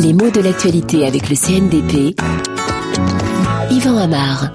Les mots de l'actualité avec le CNDP. Yvan Amar.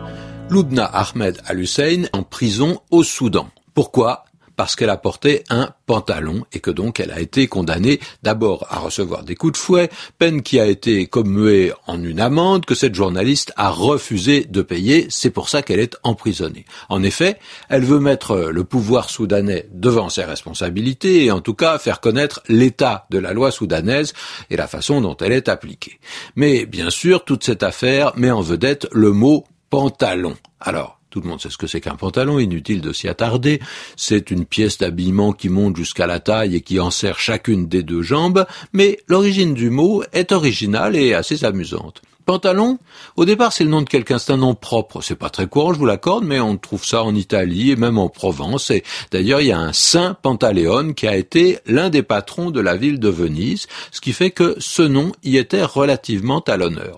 Loubna Ahmed Al-Hussein en prison au Soudan. Pourquoi parce qu'elle a porté un pantalon et que donc elle a été condamnée d'abord à recevoir des coups de fouet, peine qui a été commuée en une amende que cette journaliste a refusé de payer, c'est pour ça qu'elle est emprisonnée. En effet, elle veut mettre le pouvoir soudanais devant ses responsabilités et en tout cas faire connaître l'état de la loi soudanaise et la façon dont elle est appliquée. Mais bien sûr, toute cette affaire met en vedette le mot pantalon. Alors, tout le monde sait ce que c'est qu'un pantalon, inutile de s'y attarder. C'est une pièce d'habillement qui monte jusqu'à la taille et qui enserre chacune des deux jambes, mais l'origine du mot est originale et assez amusante. Pantalon, au départ, c'est le nom de quelqu'un, c'est un nom propre. C'est pas très courant, je vous l'accorde, mais on trouve ça en Italie et même en Provence. Et d'ailleurs, il y a un Saint Pantaléon qui a été l'un des patrons de la ville de Venise, ce qui fait que ce nom y était relativement à l'honneur.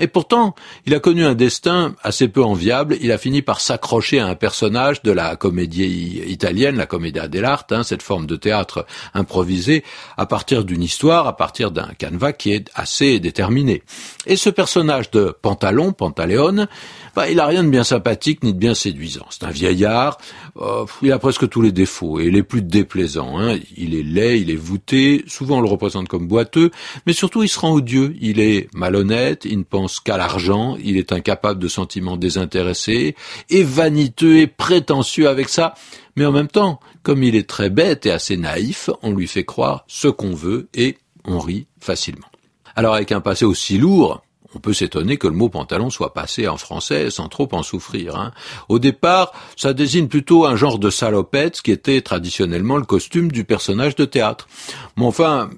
Et pourtant, il a connu un destin assez peu enviable. Il a fini par s'accrocher à un personnage de la comédie italienne, la commedia dell'arte, hein, cette forme de théâtre improvisé, à partir d'une histoire, à partir d'un canevas qui est assez déterminé. Et ce de Pantalon, Pantaléon, bah, il a rien de bien sympathique ni de bien séduisant. C'est un vieillard, euh, il a presque tous les défauts et les plus déplaisants. Hein. Il est laid, il est voûté, souvent on le représente comme boiteux, mais surtout il se rend odieux. Il est malhonnête, il ne pense qu'à l'argent, il est incapable de sentiments désintéressés, et vaniteux et prétentieux avec ça. Mais en même temps, comme il est très bête et assez naïf, on lui fait croire ce qu'on veut et on rit facilement. Alors avec un passé aussi lourd, on peut s'étonner que le mot pantalon soit passé en français sans trop en souffrir. Hein. Au départ, ça désigne plutôt un genre de salopette, qui était traditionnellement le costume du personnage de théâtre. Mais enfin,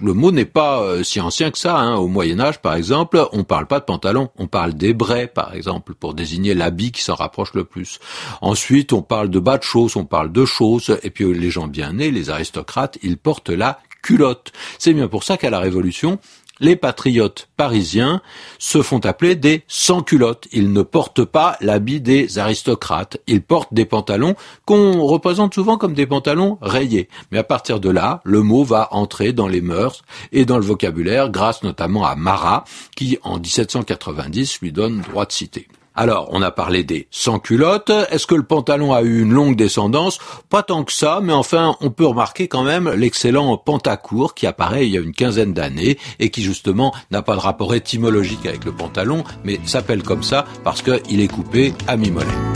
le mot n'est pas euh, si ancien que ça. Hein. Au Moyen Âge, par exemple, on parle pas de pantalon, on parle d'hébré, par exemple, pour désigner l'habit qui s'en rapproche le plus. Ensuite, on parle de bas de choses, on parle de choses, et puis les gens bien nés, les aristocrates, ils portent la culotte. C'est bien pour ça qu'à la Révolution, les patriotes parisiens se font appeler des sans-culottes. Ils ne portent pas l'habit des aristocrates. Ils portent des pantalons qu'on représente souvent comme des pantalons rayés. Mais à partir de là, le mot va entrer dans les mœurs et dans le vocabulaire grâce notamment à Marat qui, en 1790, lui donne droit de citer. Alors, on a parlé des sans-culottes. Est-ce que le pantalon a eu une longue descendance? Pas tant que ça, mais enfin, on peut remarquer quand même l'excellent pantacourt qui apparaît il y a une quinzaine d'années et qui justement n'a pas de rapport étymologique avec le pantalon, mais s'appelle comme ça parce qu'il est coupé à mi-mollet.